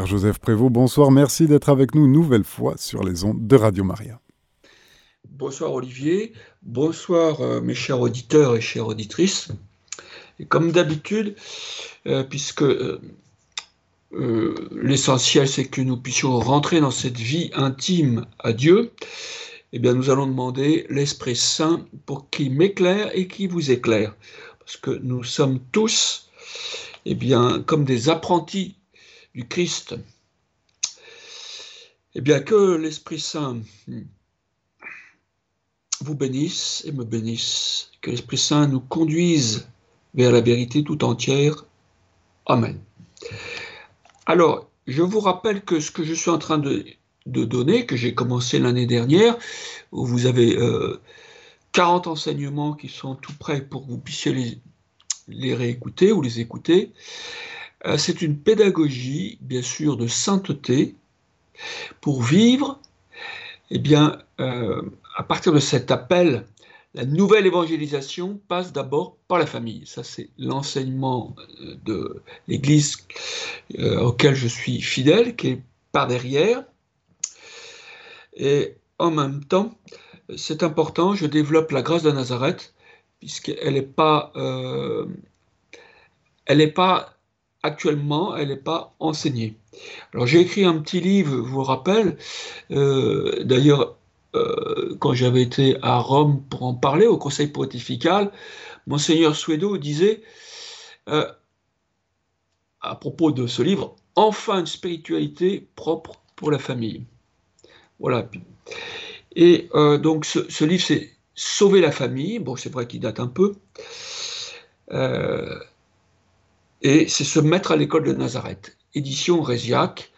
Joseph Prévost, bonsoir, merci d'être avec nous une nouvelle fois sur les ondes de Radio Maria. Bonsoir Olivier, bonsoir euh, mes chers auditeurs et chères auditrices. Et comme d'habitude, euh, puisque euh, l'essentiel c'est que nous puissions rentrer dans cette vie intime à Dieu, eh bien nous allons demander l'Esprit Saint pour qu'il m'éclaire et qu'il vous éclaire. Parce que nous sommes tous, eh bien, comme des apprentis du Christ. Eh bien, que l'Esprit Saint vous bénisse et me bénisse, que l'Esprit Saint nous conduise vers la vérité tout entière. Amen. Alors, je vous rappelle que ce que je suis en train de, donner, que j'ai commencé l'année dernière, où vous avez 40 euh, enseignements qui sont tout prêts pour que vous puissiez les, réécouter ou les écouter, c'est une pédagogie, bien sûr, de sainteté pour vivre, eh bien, euh, à partir de cet appel, la nouvelle évangélisation passe d'abord par la famille. Ça, c'est l'enseignement euh, de l'Église auquel je suis fidèle, qui est par derrière. Et en même temps, c'est important, je développe la grâce de Nazareth, puisqu'elle n'est pas, elle n'est pas actuellement, elle n'est pas enseignée. Alors j'ai écrit un petit livre, je vous rappelle, euh, d'ailleurs euh, quand j'avais été à Rome pour en parler au Conseil pontifical, monseigneur Suedo disait euh, à propos de ce livre, enfin une spiritualité propre pour la famille. Voilà. Et donc ce, ce livre, c'est Sauver la famille. Bon, c'est vrai qu'il date un peu. Et c'est se mettre à l'école de Nazareth, édition Réziac,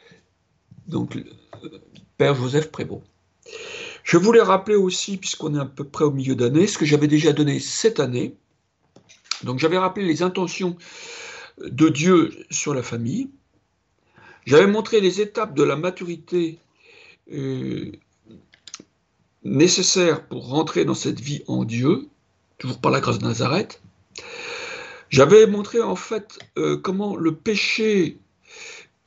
donc euh, Père Joseph Prévost. Je voulais rappeler aussi, puisqu'on est à peu près au milieu d'année, ce que j'avais déjà donné cette année. Donc j'avais rappelé les intentions de Dieu sur la famille. J'avais montré les étapes de la maturité euh, nécessaires pour rentrer dans cette vie en Dieu, toujours par la grâce de Nazareth. J'avais montré en fait euh, comment le péché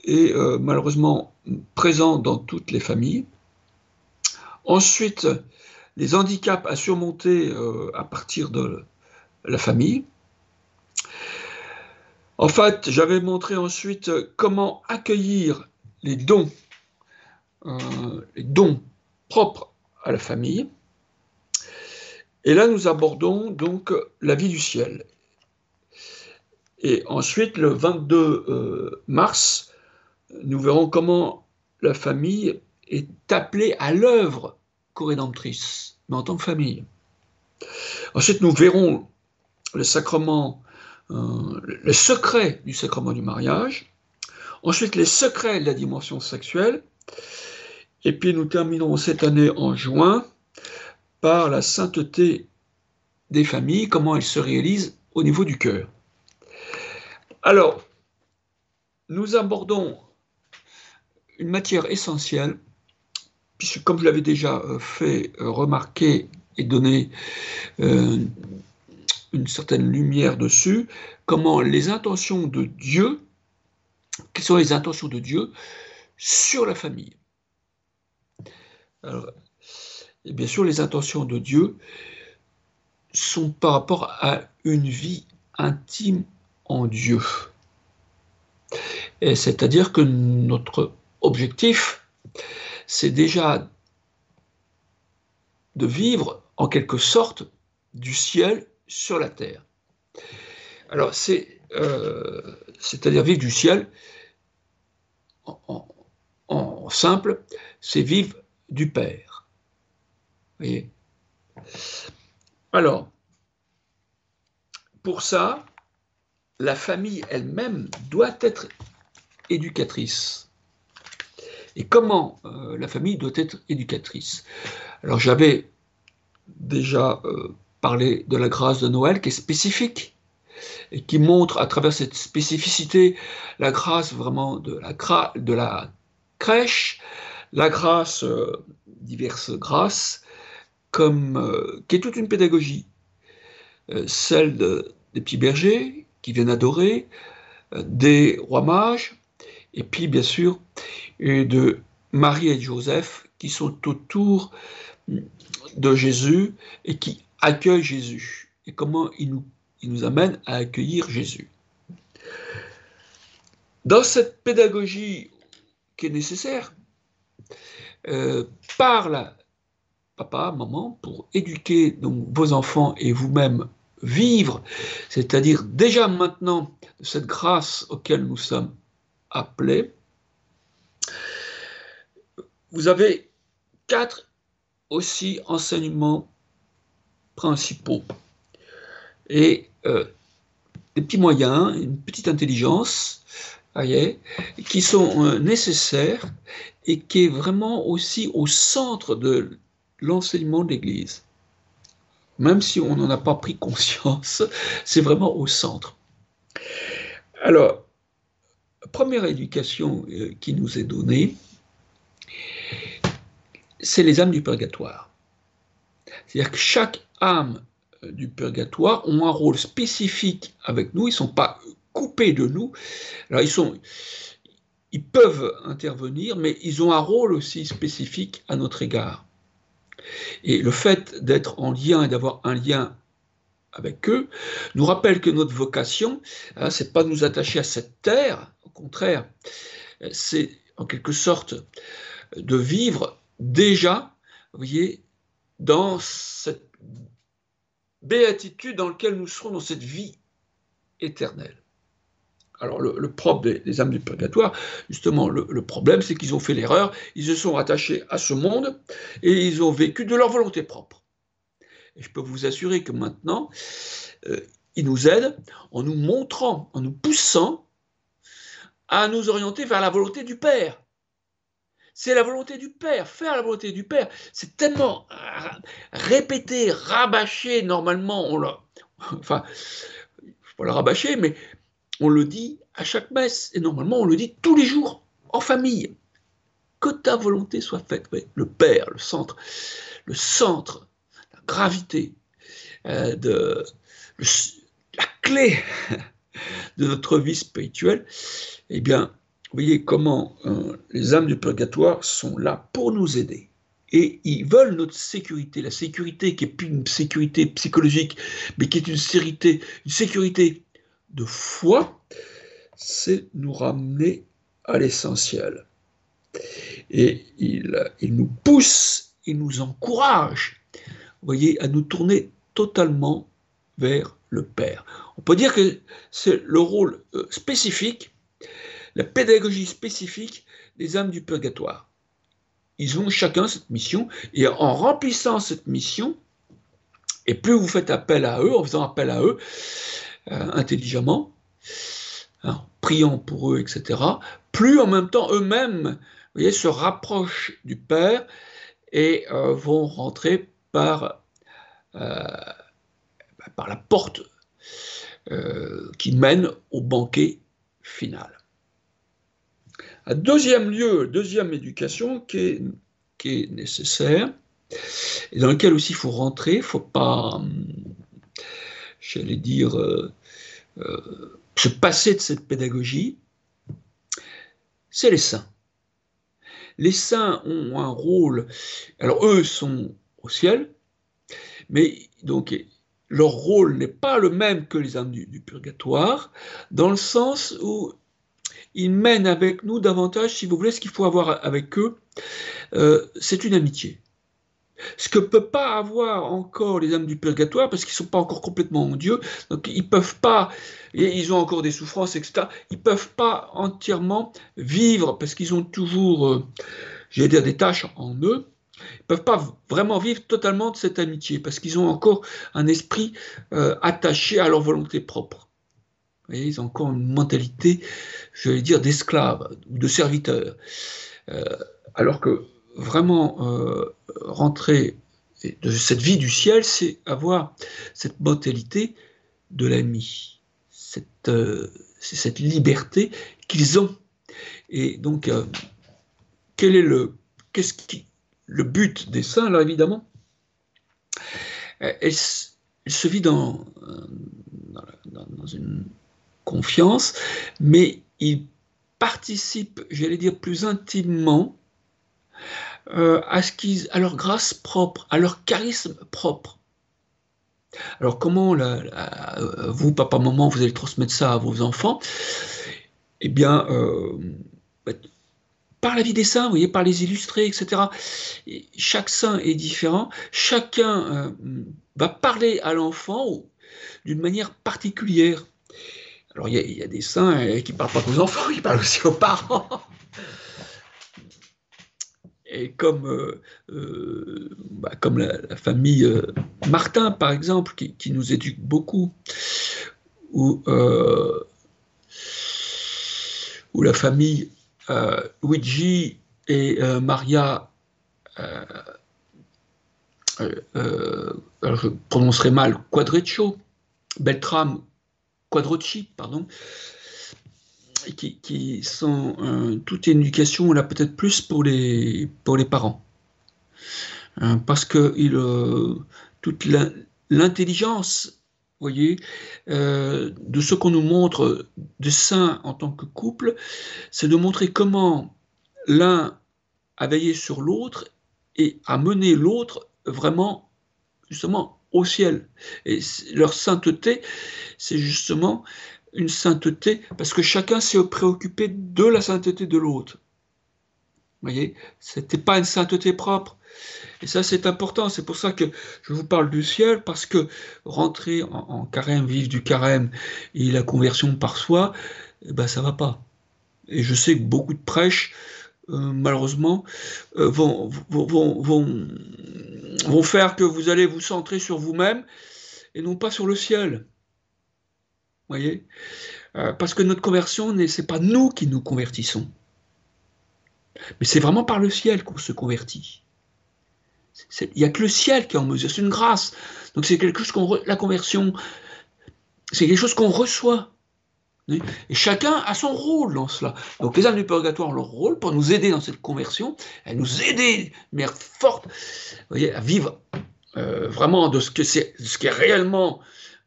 est euh, malheureusement présent dans toutes les familles. Ensuite, les handicaps à surmonter euh, à partir de la famille. En fait, j'avais montré ensuite comment accueillir les dons, les dons propres à la famille. Et là, nous abordons donc la vie du ciel. Et ensuite, le 22 euh, mars, nous verrons comment la famille est appelée à l'œuvre co-rédemptrice, mais en tant que famille. Ensuite, nous verrons le sacrement, euh, le secret du sacrement du mariage. Ensuite, les secrets de la dimension sexuelle. Et puis, nous terminerons cette année en juin par la sainteté des familles, comment elle se réalise au niveau du cœur. Alors, nous abordons une matière essentielle, puisque comme je l'avais déjà euh, fait euh, remarquer et donné euh, une certaine lumière dessus, comment les intentions de Dieu, quelles sont les intentions de Dieu sur la famille. et bien sûr, les intentions de Dieu sont par rapport à une vie intime en Dieu. Et c'est-à-dire que notre objectif, c'est déjà de vivre en quelque sorte du ciel sur la terre. Alors c'est, euh, c'est-à-dire vivre du ciel en, en simple, c'est vivre du Père. Voyez? Alors, pour ça, la famille elle-même doit être éducatrice. Et comment euh, la famille doit être éducatrice? Alors j'avais déjà euh, parlé de la grâce de Noël qui est spécifique et qui montre à travers cette spécificité la grâce vraiment de la, crèche, la grâce, euh, diverses grâces, comme, qui est toute une pédagogie. celle des petits bergers, qui viennent adorer, euh, des rois mages, et puis bien sûr de Marie et Joseph qui sont autour de Jésus et qui accueillent Jésus et comment il nous, il nous amène à accueillir Jésus. Dans cette pédagogie qui est nécessaire, euh, parle papa, maman, pour éduquer donc, vos enfants et vous-même vivre, c'est-à-dire déjà maintenant cette grâce auquel nous sommes appelés, vous avez quatre aussi enseignements principaux et euh, des petits moyens, une petite intelligence, qui sont euh, nécessaires et qui est vraiment aussi au centre de l'enseignement de l'Église. Même si on n'en a pas pris conscience, c'est vraiment au centre. Alors, première éducation euh, qui nous est donnée, c'est les âmes du purgatoire. C'est-à-dire que chaque âme euh, du purgatoire ont un rôle spécifique avec nous, ils ne sont pas coupés de nous. Alors ils peuvent intervenir, mais ils ont un rôle aussi spécifique à notre égard. Et le fait d'être en lien et d'avoir un lien avec eux nous rappelle que notre vocation, hein, c'est pas de nous attacher à cette terre, au contraire, c'est en quelque sorte de vivre déjà, voyez, dans cette béatitude dans laquelle nous serons dans cette vie éternelle. Alors le, propre des, âmes du purgatoire, justement, le, problème, c'est qu'ils ont fait l'erreur, ils se sont attachés à ce monde et ils ont vécu de leur volonté propre. Et je peux vous assurer que maintenant, euh, ils nous aident en nous montrant, en nous poussant à nous orienter vers la volonté du Père. C'est la volonté du Père, faire la volonté du Père. C'est tellement répété, rabâché, normalement, on l'a. Enfin, je ne pas le rabâcher, mais on le dit à chaque messe, et normalement on le dit tous les jours, en famille. Que ta volonté soit faite. Le Père, le centre, le centre, la gravité, euh, de, la clé de notre vie spirituelle, eh bien, vous voyez comment euh, les âmes du purgatoire sont là pour nous aider. Et ils veulent notre sécurité, la sécurité qui n'est plus une sécurité psychologique, mais qui est une sécurité, une sécurité de foi, c'est nous ramener à l'essentiel. Et il, il, nous pousse, il nous encourage, voyez, à nous tourner totalement vers le Père. On peut dire que c'est le rôle euh, spécifique, la pédagogie spécifique des âmes du purgatoire. Ils ont chacun cette mission, et en remplissant cette mission, et plus vous faites appel à eux, en faisant appel à eux, euh, intelligemment, en priant pour eux, etc., plus en même temps eux-mêmes se rapprochent du Père et euh, vont rentrer par, euh, par la porte qui mène au banquet final. Deuxième lieu, deuxième éducation qui est, qui est nécessaire, et dans lequel aussi il faut rentrer, il ne faut pas, hum, j'allais dire, euh, se passer de cette pédagogie, c'est les saints. Les saints ont un rôle, alors eux sont au ciel, mais donc leur rôle n'est pas le même que les âmes du, purgatoire, dans le sens où ils mènent avec nous davantage, si vous voulez, ce qu'il faut avoir avec eux, euh, c'est une amitié. Ce que peut pas avoir encore les âmes du purgatoire, parce qu'ils ne sont pas encore complètement en Dieu, donc ils peuvent pas, ils ont encore des souffrances, etc. Ils ne peuvent pas entièrement vivre, parce qu'ils ont toujours, euh, j'allais dire, des tâches en eux. Ils ne peuvent pas vraiment vivre totalement de cette amitié, parce qu'ils ont encore un esprit euh, attaché à leur volonté propre. ils ont encore une mentalité, je vais dire, d'esclave ou de serviteur. Euh, alors que vraiment euh, rentrer de cette vie du ciel, c'est avoir cette mentalité de l'ami, cette, euh, cette liberté qu'ils ont. Et donc, euh, quel est le, but des saints, là, évidemment? Elle, se vit dans, une confiance, mais il participent, j'allais dire plus intimement, euh, à, leur grâce propre, à leur charisme propre. Alors comment euh, vous, papa, maman, vous allez transmettre ça à vos enfants? Eh bien, euh, par la vie des saints, vous voyez, par les illustrés, etc. chaque saint est différent. Chacun va parler à l'enfant d'une manière particulière. Alors il y, a des saints qui ne parlent pas aux enfants, ils parlent aussi aux parents. Et comme, euh, euh, bah, la, famille euh, Martin, par exemple, qui, nous éduque beaucoup, ou, ou la famille Luigi et Maria, je prononcerai mal, Quadreccio, Beltram Quadrocci, pardon, qui, sont euh, toute une éducation là peut-être plus pour les pour les parents. Euh, parce que euh, toute l'intelligence voyez de ce qu'on nous montre de saint en tant que couple c'est de montrer comment l'un a veillé sur l'autre et a mené l'autre vraiment justement au ciel. Et leur sainteté c'est justement une sainteté, parce que chacun s'est préoccupé de la sainteté de l'autre. Vous voyez, c'était pas une sainteté propre. Et ça, c'est important. C'est pour ça que je vous parle du ciel, parce que rentrer en, carême, vivre du carême et la conversion par soi, eh ben, ça va pas. Et je sais que beaucoup de prêches, euh, malheureusement, euh, vont, vont, vont, vont faire que vous allez vous centrer sur vous-même et non pas sur le ciel voyez euh, Parce que notre conversion, ce n'est pas nous qui nous convertissons. Mais c'est vraiment par le ciel qu'on se convertit. Il n'y a que le ciel qui est en mesure, c'est une grâce. Donc c'est quelque chose qu'on... La conversion, c'est quelque chose qu'on reçoit. Et chacun a son rôle dans cela. Donc les âmes du purgatoire ont leur rôle pour nous aider dans cette conversion, à nous aider de forte à vivre euh, vraiment de ce que c'est, ce qui est réellement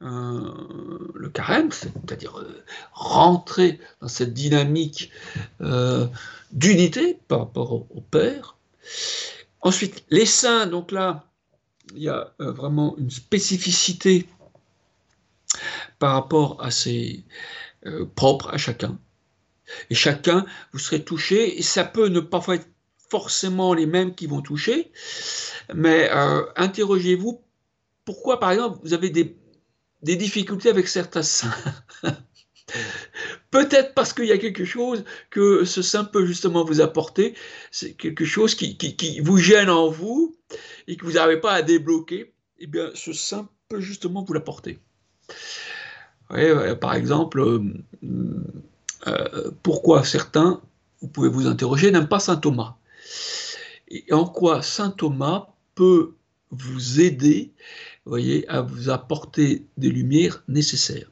euh, le carême, c'est-à-dire euh, rentrer dans cette dynamique euh, d'unité par rapport au, Père. Ensuite, les saints, donc là, il y a vraiment une spécificité par rapport à ces propres à chacun. Et chacun, vous serez touché, et ça peut ne pas être forcément les mêmes qui vont toucher, mais interrogez-vous pourquoi, par exemple, vous avez des, des difficultés avec certains saints. Peut-être parce qu'il y a quelque chose que ce saint peut justement vous apporter, c'est quelque chose qui, vous gêne en vous et que vous n'arrivez pas à débloquer, eh bien ce saint peut justement vous l'apporter. par exemple, euh, euh, pourquoi certains, vous pouvez vous interroger, n'aiment pas saint Thomas? Et en quoi saint Thomas peut vous aider voyez, à vous apporter des lumières nécessaires.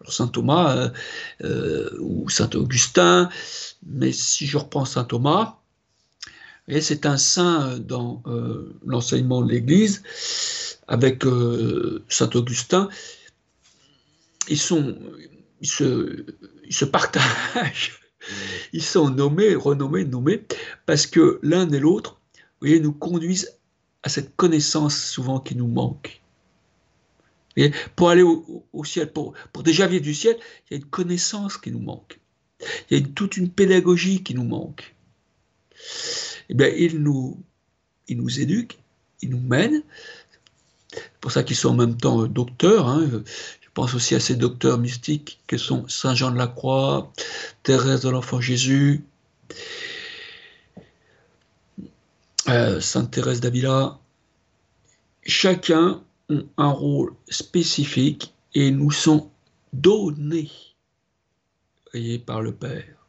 Alors Saint Thomas euh, euh, ou Saint Augustin, mais si je reprends Saint Thomas, c'est un saint dans euh, l'enseignement de l'Église, avec Saint Augustin, ils, sont, ils, se, partagent, ils sont nommés, renommés, nommés, parce que l'un et l'autre, voyez, nous conduisent à cette connaissance souvent qui nous manque. Pour aller au, ciel, pour, pour, déjà vivre du ciel, il y a une connaissance qui nous manque. Il y a toute une pédagogie qui nous manque. Eh bien, il nous, il nous éduque, il nous mène. C'est pour ça qu'ils sont en même temps docteurs. Hein. Je pense aussi à ces docteurs mystiques que sont Saint Jean de la Croix, Thérèse de l'Enfant Jésus, Euh, Sainte Thérèse d'Avila, chacun a un rôle spécifique et nous sont donnés par le Père.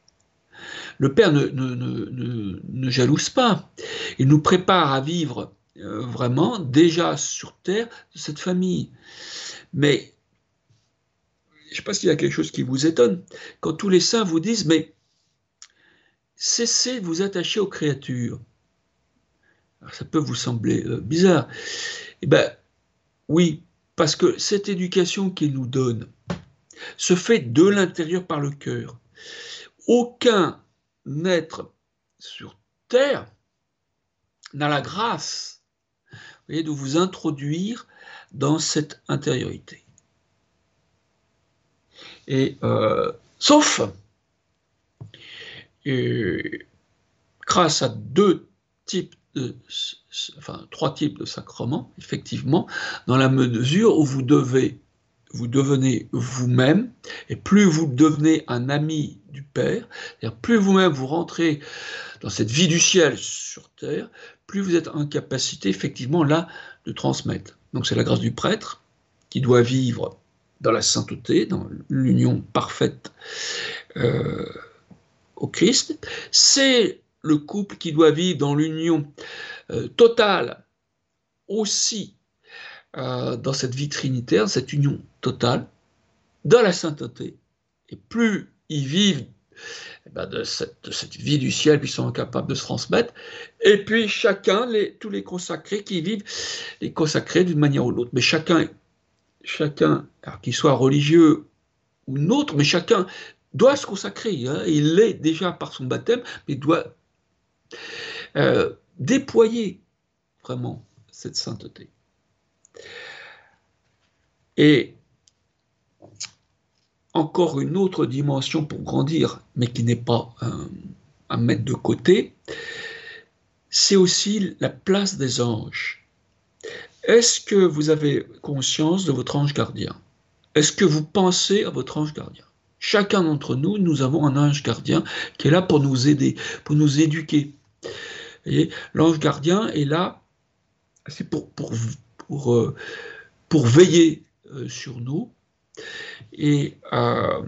Le Père ne, ne, jalouse pas. Il nous prépare à vivre euh, vraiment déjà sur terre de cette famille. Mais je ne sais pas s'il y a quelque chose qui vous étonne. Quand tous les saints vous disent, mais cessez de vous attacher aux créatures ça peut vous sembler euh, bizarre. Eh bien, oui, parce que cette éducation qu'il nous donne se fait de l'intérieur par le cœur. aucun être sur terre n'a la grâce de vous introduire dans cette intériorité. Et euh, sauf grâce à deux types enfin trois types de sacrements, effectivement, dans la mesure où vous devez vous devenez vous-même, et plus vous devenez un ami du Père, plus vous-même vous rentrez dans cette vie du ciel sur terre, plus vous êtes en capacité effectivement là de transmettre. Donc c'est la grâce du prêtre qui doit vivre dans la sainteté, dans l'union parfaite euh, au Christ. C'est le couple qui doit vivre dans l'union euh, totale aussi euh, dans cette vie trinitaire, cette union totale, dans la sainteté. Et plus ils vivent eh ben, de, cette, vie du ciel, puis ils sont capables de se transmettre. Et puis chacun, tous les consacrés qui vivent, les consacrés d'une manière ou l'autre. Mais chacun, chacun, qu'il soit religieux ou autre, mais chacun doit se consacrer. Hein. Il l'est déjà par son baptême, mais doit euh, déployer vraiment cette sainteté. Et encore une autre dimension pour grandir, mais qui n'est pas à mettre de côté, c'est aussi la place des anges. Est-ce que vous avez conscience de votre ange gardien? Est-ce que vous pensez à votre ange gardien? Chacun d'entre nous, nous avons un ange gardien qui est là pour nous aider, pour nous éduquer. L'ange gardien est là, c'est pour, pour, pour, euh, pour veiller euh, sur nous, et euh,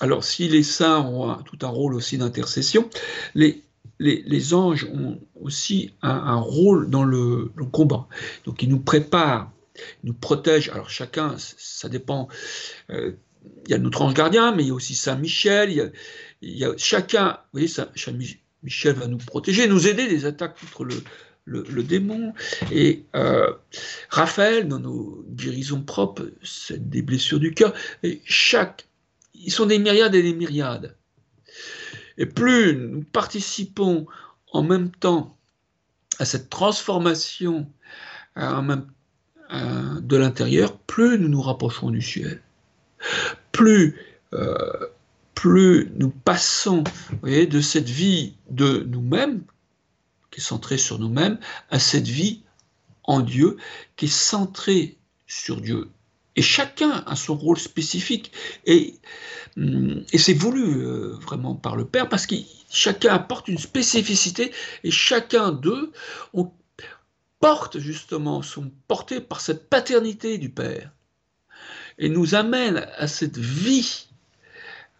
alors, si les saints ont tout un rôle aussi d'intercession, les, les, anges ont aussi un, rôle dans le, combat. Donc, ils nous préparent, ils nous protègent. Alors, chacun, ça dépend. Il y a notre ange gardien, mais il y a aussi Saint Michel. Il y a, chacun, vous voyez, Saint Michel va nous protéger, nous aider des attaques contre le, démon. Et euh, Raphaël, dans nos guérisons propres, c'est des blessures du cœur. Et chaque, ils sont des myriades et des myriades. Et plus nous participons en même temps à cette transformation euh, euh, de l'intérieur, plus nous nous rapprochons du ciel. Plus, plus nous passons de cette vie de nous-mêmes, qui est centrée sur nous-mêmes, à cette vie en Dieu qui est centrée sur Dieu. Et chacun a son rôle spécifique. Et, hum, c'est voulu euh, vraiment par le Père parce que chacun apporte une spécificité et chacun d'eux porte justement, sont portés par cette paternité du Père et nous amène à cette vie,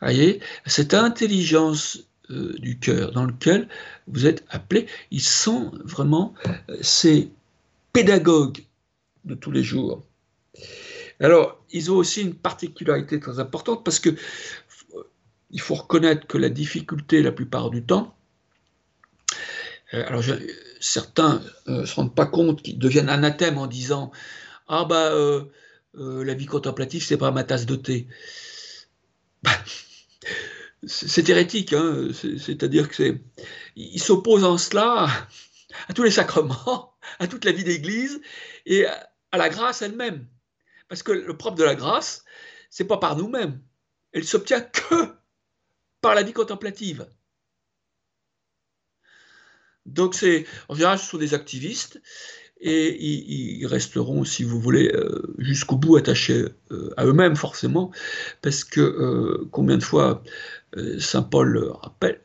voyez, cette intelligence euh, du cœur dans lequel vous êtes appelés. Ils sont vraiment euh, ces pédagogues de tous les jours. Alors, ils ont aussi une particularité très importante parce que euh, il faut reconnaître que la difficulté, la plupart du temps, certains ne se rendent pas compte qu'ils deviennent anathèmes en disant Ah, bah, la vie contemplative, c'est pas ma tasse de thé. Bah, c'est hérétique, hein, c'est-à-dire que c'est, s'oppose en cela à tous les sacrements, à toute la vie d'Église et à la grâce elle-même. Parce que le propre de la grâce, c'est pas par nous-mêmes. Elle s'obtient que par la vie contemplative. Donc c'est, en général, ce sont des activistes et ils, resteront, si vous voulez, euh, jusqu'au bout attachés euh, à eux-mêmes forcément, parce que euh, combien de fois Saint Paul le rappelle,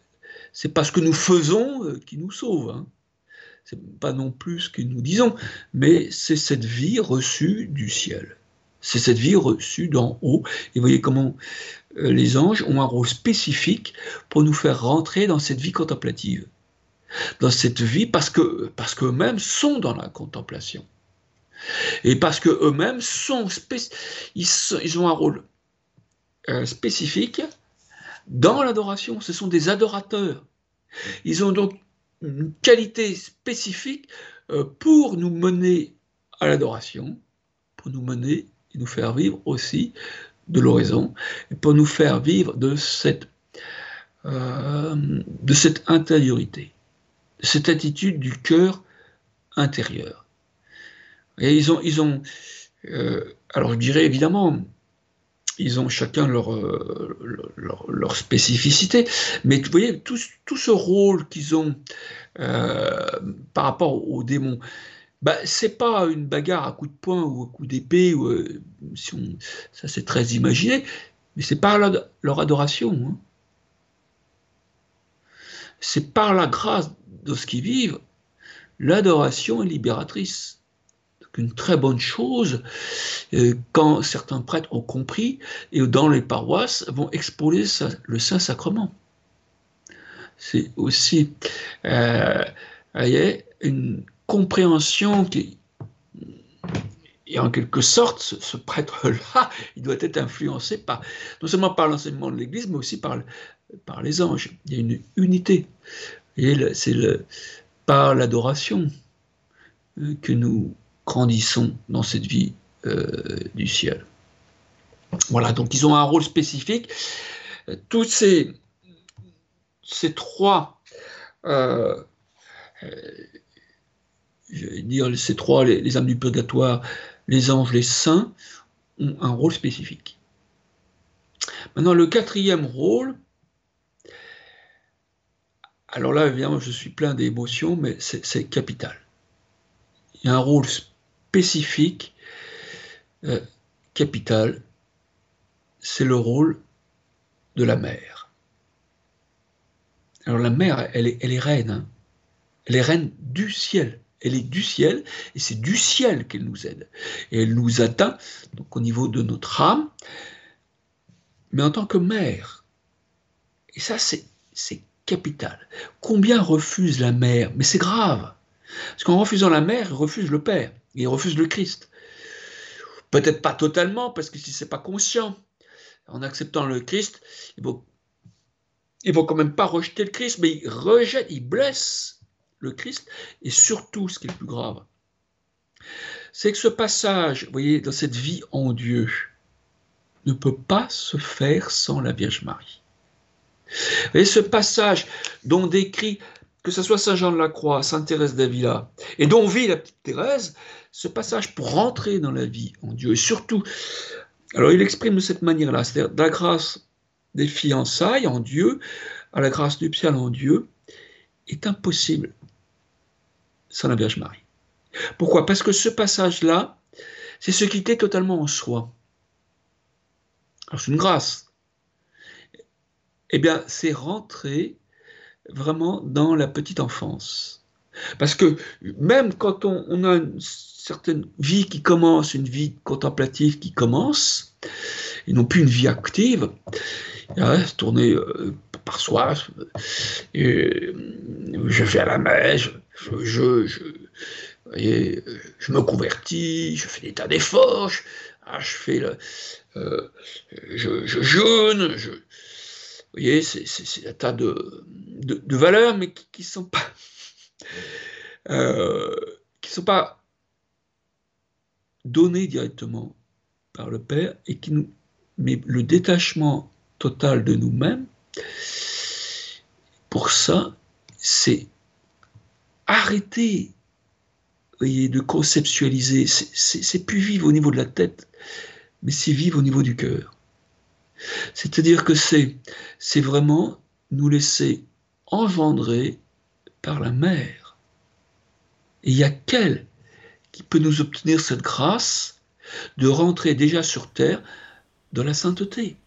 c'est pas ce que nous faisons qui nous sauve. Hein. C'est pas non plus ce que nous disons, mais c'est cette vie reçue du ciel. C'est cette vie reçue d'en haut. Et vous voyez comment les anges ont un rôle spécifique pour nous faire rentrer dans cette vie contemplative dans cette vie parce que parce qu'eux-mêmes sont dans la contemplation et parce que eux-mêmes sont ils, ils, ont un rôle euh, spécifique dans l'adoration. Ce sont des adorateurs. Ils ont donc une qualité spécifique euh, pour nous mener à l'adoration, pour nous mener et nous faire vivre aussi de l'oraison, et pour nous faire vivre de cette de cette intériorité, cette attitude du cœur intérieur. Et ils ont, ils ont alors je dirais évidemment, ils ont chacun leur, leur, spécificité, mais vous voyez, tout, tout ce rôle qu'ils ont par rapport aux démons, bah, c'est pas une bagarre à coup de poing ou à coup d'épée, ou, euh, si ça c'est très imaginé, mais c'est par leur adoration. Hein. C'est par la grâce de ce qu'ils vivent, l'adoration est libératrice. Donc une très bonne chose euh, quand certains prêtres ont compris et dans les paroisses vont exposer le Saint-Sacrement. C'est aussi euh, une compréhension qui, et en quelque sorte, ce, prêtre-là, il doit être influencé par, non seulement par l'enseignement de l'Église, mais aussi par, par les anges. Il y a une unité. Et c'est par l'adoration euh, que nous grandissons dans cette vie euh, du ciel. Voilà, donc ils ont un rôle spécifique. Tous ces, ces trois euh, je vais dire ces trois, les, âmes du purgatoire, les anges, les saints, ont un rôle spécifique. Maintenant, le quatrième rôle, alors là, évidemment, je suis plein d'émotions, mais c'est capital. Il y a un rôle spécifique, euh, capital, c'est le rôle de la mère. Alors la mère, elle est, reine, hein. elle est reine du ciel elle est du ciel, et c'est du ciel qu'elle nous aide. Et elle nous atteint donc au niveau de notre âme, mais en tant que mère. Et ça, c'est capital. Combien refuse la mère? Mais c'est grave. Parce qu'en refusant la mère, il refuse le Père, il refuse le Christ. Peut-être pas totalement, parce que si c'est pas conscient, en acceptant le Christ, il ne il faut quand même pas rejeter le Christ, mais il rejette, il blesse le Christ, et surtout, ce qui est plus grave, c'est que ce passage, vous voyez, dans cette vie en Dieu, ne peut pas se faire sans la Vierge Marie. Voyez, ce passage dont décrit, que ce soit Saint Jean de la Croix, Sainte Thérèse d'Avila, et dont vit la petite Thérèse, ce passage pour rentrer dans la vie en Dieu, et surtout, alors il exprime de cette manière-là, c'est-à-dire de la grâce des fiançailles en Dieu à la grâce nuptiale en Dieu, est impossible sans la Vierge Marie. Pourquoi? Parce que ce passage-là, c'est se quitter totalement en soi. Alors c'est une grâce. Eh bien, c'est rentrer vraiment dans la petite enfance. Parce que même quand on, a une certaine vie qui commence, une vie contemplative qui commence, et non plus une vie active, tourner euh, par soi, et, je vais à la messe, je me convertis, je fais des tas d'efforts, je, ah, fais le, euh, je, jeûne, je, vous voyez, c'est un tas de, de, valeurs, mais qui ne sont pas, euh, qui sont pas données directement par le Père et qui nous, mais le détachement total de nous-mêmes, pour ça, c'est arrêter de conceptualiser. C'est plus vivre au niveau de la tête, mais c'est vivre au niveau du cœur. C'est-à-dire que c'est vraiment nous laisser engendrer par la mère. Et il y a qu'elle qui peut nous obtenir cette grâce de rentrer déjà sur terre dans la sainteté.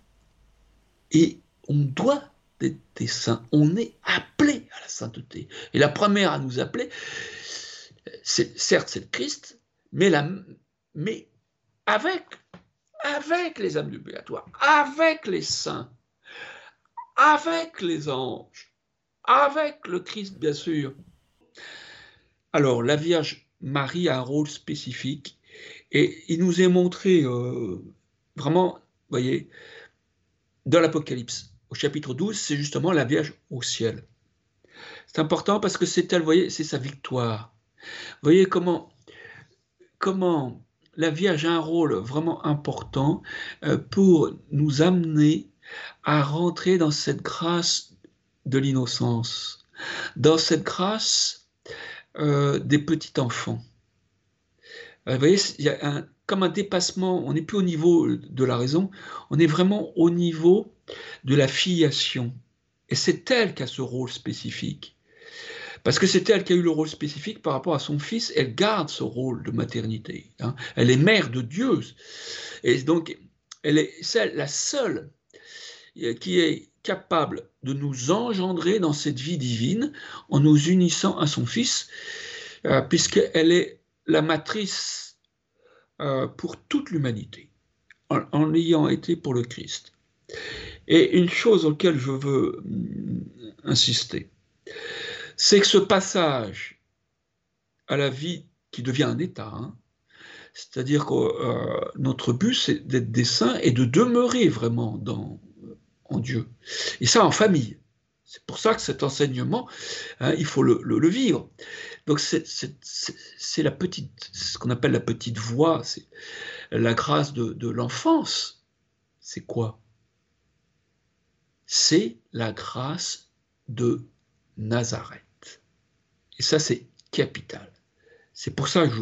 Et on doit des saints. On est appelé à la sainteté. Et la première à nous appeler, c'est, certes, c'est le Christ, mais avec, avec les âmes du purgatoire, avec les saints, avec les anges, avec le Christ, bien sûr. Alors, la Vierge Marie a un rôle spécifique et il nous est montré euh, vraiment, voyez, dans l'Apocalypse au chapitre 12, c'est justement la Vierge au ciel. C'est important parce que c'est elle, voyez, c'est sa victoire. Voyez comment, comment la Vierge a un rôle vraiment important euh, pour nous amener à rentrer dans cette grâce de l'innocence, dans cette grâce euh, des petits enfants. Euh, vous voyez, il y a comme un dépassement, on n'est plus au niveau de la raison, on est vraiment au niveau de la filiation. Et c'est elle qui a ce rôle spécifique. Parce que c'est elle qui a eu le rôle spécifique par rapport à son fils, elle garde ce rôle de maternité. Hein. Elle est mère de Dieu. Et donc, elle est la seule euh, qui est capable de nous engendrer dans cette vie divine en nous unissant à son Fils, euh, puisqu'elle est la matrice euh, pour toute l'humanité, en, en ayant été pour le Christ. Et une chose auquel je veux mm, insister, c'est que ce passage à la vie qui devient un état, hein, c'est-à-dire que euh, notre but, c'est d'être des saints et de demeurer vraiment dans, en Dieu. Et ça en famille. C'est pour ça que cet enseignement, hein, il faut le, vivre. Donc c'est la petite, ce qu'on appelle la petite voix, c'est la grâce de l'enfance. C'est quoi? C'est la grâce de Nazareth. Et ça, c'est capital. C'est pour ça que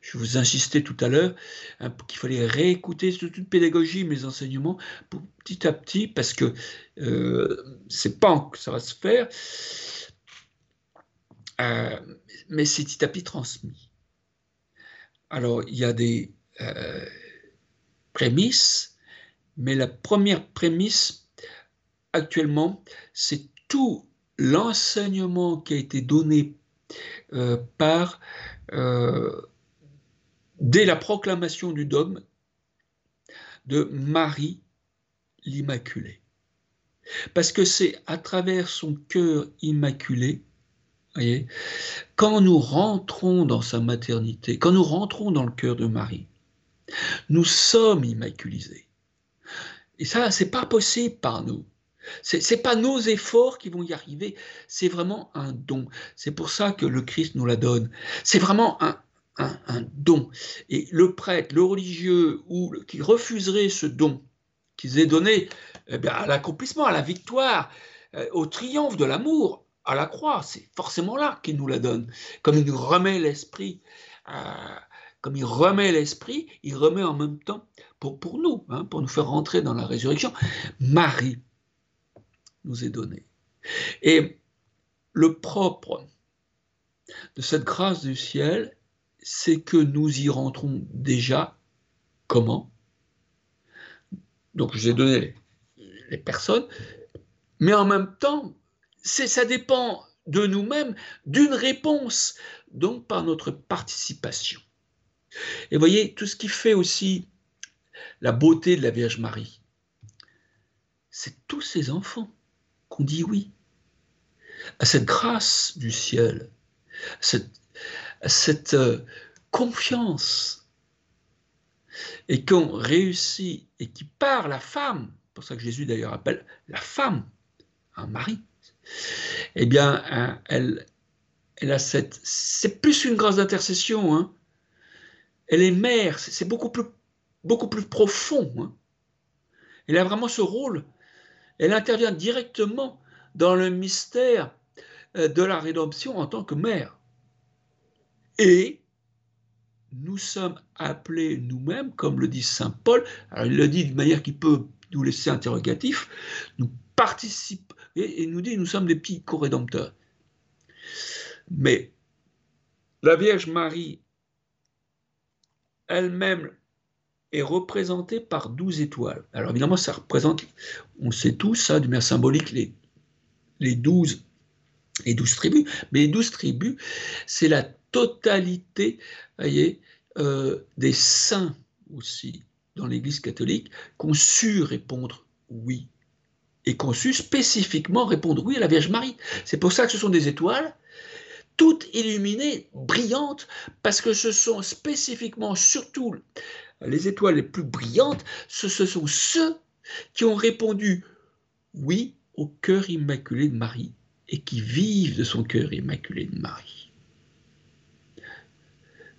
je, vous insistais tout à l'heure hein, qu'il fallait réécouter toute pédagogie mes enseignements pour, petit à petit parce que euh, c'est pas que ça va se faire, euh, mais c'est petit à petit transmis. Alors il y a des euh, prémices, mais la première prémisse actuellement, c'est tout l'enseignement qui a été donné par dès la proclamation du dogme de Marie l'Immaculée. Parce que c'est à travers son cœur immaculé, voyez, quand nous rentrons dans sa maternité, quand nous rentrons dans le cœur de Marie, nous sommes immaculisés. Et ça, c'est pas possible par nous. C'est, c'est pas nos efforts qui vont y arriver, c'est vraiment un don. C'est pour ça que le Christ nous la donne. C'est vraiment un, don. Et le prêtre, le religieux, ou qui refuserait ce don qu'ils aient donné eh à l'accomplissement, à la victoire, euh, au triomphe de l'amour, à la croix, c'est forcément là qu'il nous la donne. Comme il nous remet l'esprit, euh, comme il remet l'esprit, il remet en même temps pour, pour nous, hein, pour nous faire rentrer dans la résurrection. Marie nous est donnée. Et le propre de cette grâce du ciel, c'est que nous y rentrons déjà. Comment? Donc, j'ai donné les, personnes, mais en même temps, ça dépend de nous-mêmes d'une réponse, donc par notre participation. Et voyez, tout ce qui fait aussi la beauté de la Vierge Marie, c'est tous ces enfants qu'on dit oui à cette grâce du ciel, cette cette euh, confiance et qu'on réussit et qui part la femme, pour ça que Jésus d'ailleurs appelle la femme un mari, eh bien, hein, elle, elle a cette, c'est plus une grâce d'intercession, hein. elle est mère, c'est beaucoup plus, beaucoup plus profond. Hein. Elle a vraiment ce rôle, elle intervient directement dans le mystère euh, de la rédemption en tant que mère. Et nous sommes appelés nous-mêmes, comme le dit Saint Paul, alors il le dit de manière qui peut nous laisser interrogatif, nous participons, et, nous dit nous sommes des petits co-rédempteurs. Mais la Vierge Marie elle-même est représentée par douze étoiles. Alors évidemment, ça représente, on sait tous, ça, de manière symbolique, les, les douze les douze tribus. Mais les douze tribus, c'est la totalité voyez, euh, des saints aussi dans l'Église catholique qui ont su répondre oui et qui ont su spécifiquement répondre oui à la Vierge Marie. C'est pour ça que ce sont des étoiles toutes illuminées, brillantes, parce que ce sont spécifiquement, surtout les étoiles les plus brillantes, ce, sont ceux qui ont répondu oui au cœur immaculé de Marie et qui vivent de son cœur immaculé de Marie.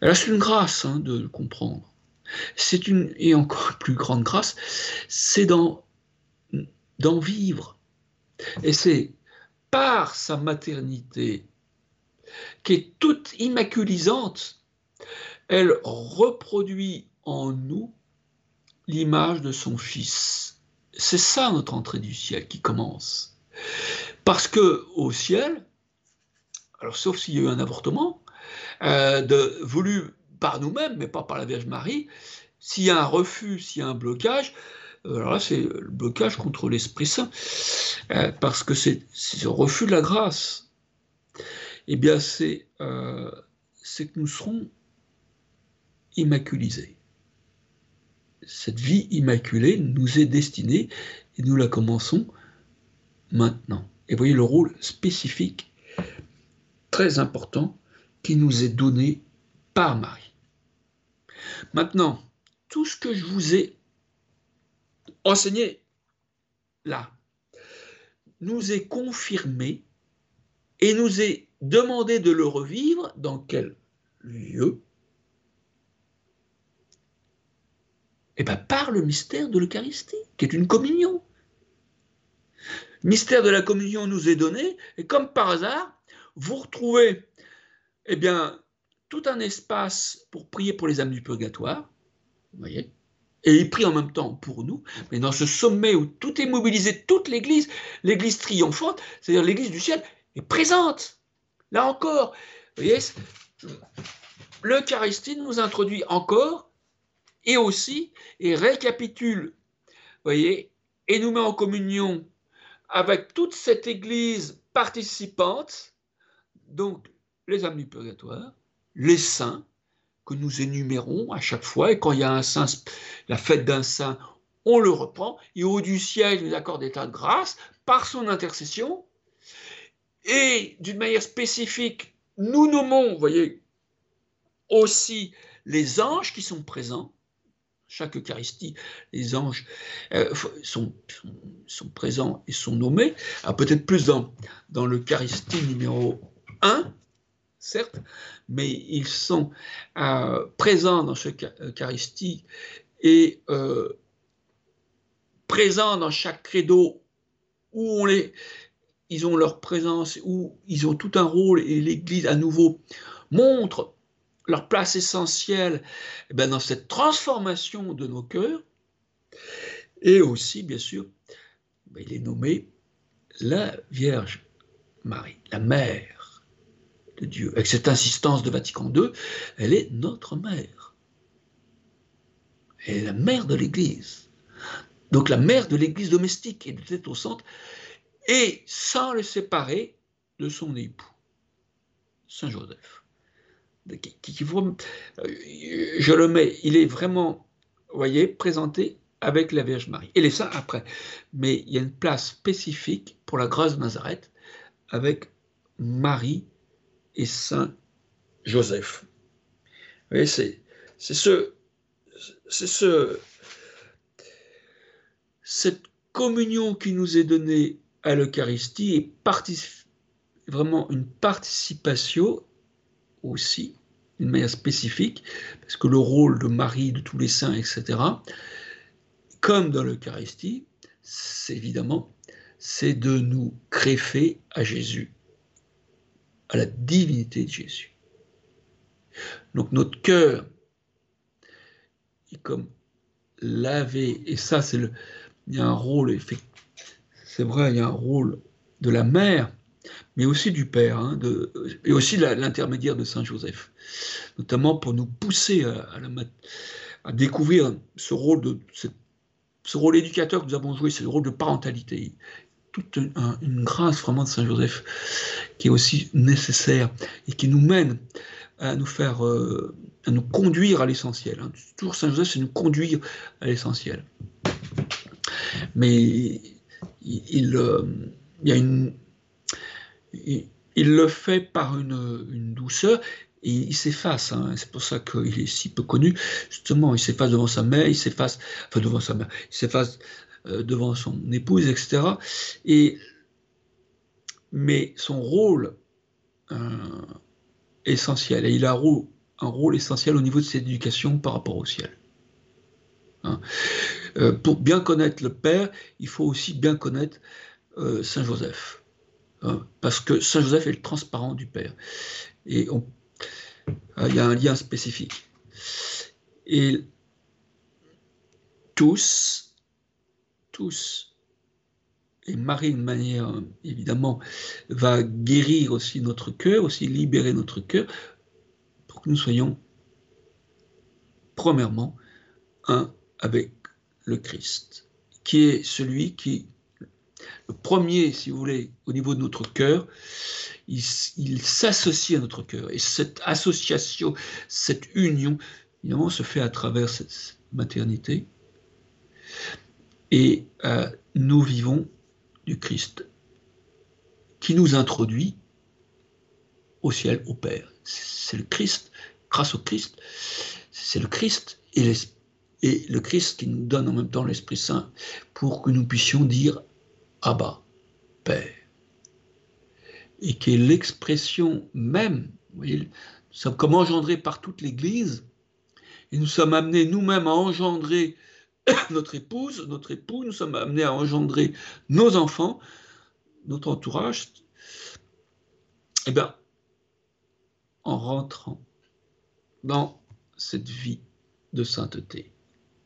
Alors c'est une grâce hein, de le comprendre. C'est une et encore plus grande grâce, c'est d'en d'en vivre. Et c'est par sa maternité, qui est toute immaculisante, elle reproduit en nous l'image de son Fils. C'est ça notre entrée du ciel qui commence. Parce que au ciel, alors sauf s'il y a eu un avortement, euh, voulu par nous-mêmes, mais pas par la Vierge Marie, s'il y a un refus, s'il y a un blocage, euh, alors là c'est le blocage contre l'Esprit Saint, euh, parce que c'est ce refus de la grâce. Eh bien c'est que nous serons immaculisés. Cette vie immaculée nous est destinée et nous la commençons maintenant. Et voyez le rôle spécifique, très important, qui nous est donné par Marie. Maintenant, tout ce que je vous ai enseigné là nous est confirmé et nous est demandé de le revivre dans quel lieu? Eh bien, par le mystère de l'Eucharistie, qui est une communion. mystère de la communion nous est donné, et comme par hasard, vous retrouvez eh bien, tout un espace pour prier pour les âmes du purgatoire, vous et il prie en même temps pour nous, mais dans ce sommet où tout est mobilisé, toute l'Église, l'Église triomphante, c'est-à-dire l'Église du ciel, est présente. Là encore, vous l'Eucharistie nous introduit encore et aussi et récapitule, voyez, et nous met en communion avec toute cette Église participante, donc les âmes du purgatoire, les saints, que nous énumérons à chaque fois, et quand il y a un saint, la fête d'un saint, on le reprend, et au du ciel, il nous accorde état de grâce par son intercession, et d'une manière spécifique, nous nommons, vous voyez, aussi les anges qui sont présents, chaque Eucharistie, les anges euh, sont, sont, présents et sont nommés. peut-être plus dans, dans l'Eucharistie numéro 1, certes, mais ils sont euh, présents dans chaque Eucharistie et euh, présents dans chaque credo où on les, ils ont leur présence, où ils ont tout un rôle et l'Église à nouveau montre leur place essentielle eh ben, dans cette transformation de nos cœurs. Et aussi, bien sûr, ben, il est nommé la Vierge Marie, la mère de Dieu. Avec cette insistance de Vatican II, elle est notre mère. Elle est la mère de l'Église. Donc la mère de l'Église domestique de tête au centre, et sans le séparer de son époux, Saint Joseph. Euh, je le mets, il est vraiment, vous voyez, présenté avec la Vierge Marie. Et les saints après. Mais il y a une place spécifique pour la grâce de Nazareth avec Marie et Saint Joseph. Vous voyez, c'est, ce, c'est ce, cette communion qui nous est donnée à l'Eucharistie est vraiment une participation aussi, d'une manière spécifique, parce que le rôle de Marie, de tous les saints, etc., comme dans l'Eucharistie, c'est évidemment, c'est de nous greffer à Jésus, à la divinité de Jésus. Donc notre cœur est comme lavé, et ça, c'est il y a un rôle, c'est vrai, il y a un rôle de la mère mais aussi du Père, hein, et aussi l'intermédiaire de Saint Joseph, notamment pour nous pousser à, découvrir ce rôle de ce, rôle éducateur que nous avons joué, c'est le rôle de parentalité. Toute une grâce vraiment de Saint Joseph qui est aussi nécessaire et qui nous mène à nous faire, euh, à nous conduire à l'essentiel. Hein. Toujours Saint Joseph, c'est nous conduire à l'essentiel. Mais il, euh, y a une, il, le fait par une, douceur et il s'efface. Hein. C'est pour ça qu'il est si peu connu. Justement, il s'efface devant sa mère, il s'efface, enfin devant sa mère, il s'efface euh, devant son épouse, etc. Et, mais son rôle euh, essentiel, et il a un rôle, essentiel au niveau de cette éducation par rapport au ciel. Hein. Euh, pour bien connaître le Père, il faut aussi bien connaître Saint Joseph. Hein, parce que Saint Joseph est le transparent du Père. Et euh, il y a un lien spécifique. Et tous, tous, et Marie, de manière évidemment, va guérir aussi notre cœur, aussi libérer notre cœur, pour que nous soyons, premièrement, un avec le Christ, qui est celui qui, le premier, si vous voulez, au niveau de notre cœur, il, s'associe à notre cœur. Et cette association, cette union, évidemment, se fait à travers cette maternité. Et euh, nous vivons du Christ, qui nous introduit au ciel, au Père. C'est le Christ, grâce au Christ, c'est le Christ et et le Christ qui nous donne en même temps l'Esprit Saint pour que nous puissions dire Abba, Père. Et qui est l'expression même, vous voyez, nous sommes comme engendrés par toute l'Église, et nous sommes amenés nous-mêmes à engendrer notre épouse, notre époux, nous sommes amenés à engendrer nos enfants, notre entourage, eh bien, en rentrant dans cette vie de sainteté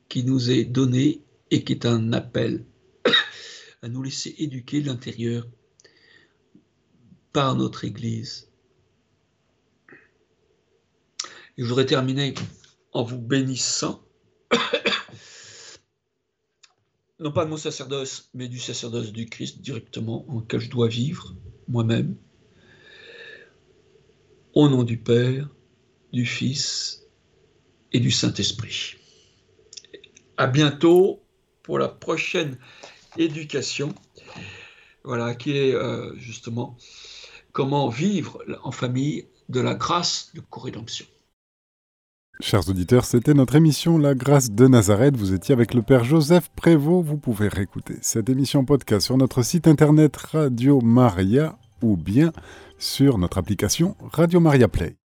qui nous est donné et qui est un appel à nous laisser éduquer l'intérieur par notre Église. Et je voudrais terminer en vous bénissant, non pas de mon sacerdoce, mais du sacerdoce du Christ directement, en lequel je dois vivre moi-même, au nom du Père, du Fils et du Saint-Esprit. À bientôt pour la prochaine éducation, voilà, qui est euh, justement comment vivre en famille de la grâce de corrédemption. Chers auditeurs, c'était notre émission La grâce de Nazareth. Vous étiez avec le Père Joseph Prévost. Vous pouvez réécouter cette émission podcast sur notre site internet Radio Maria ou bien sur notre application Radio Maria Play.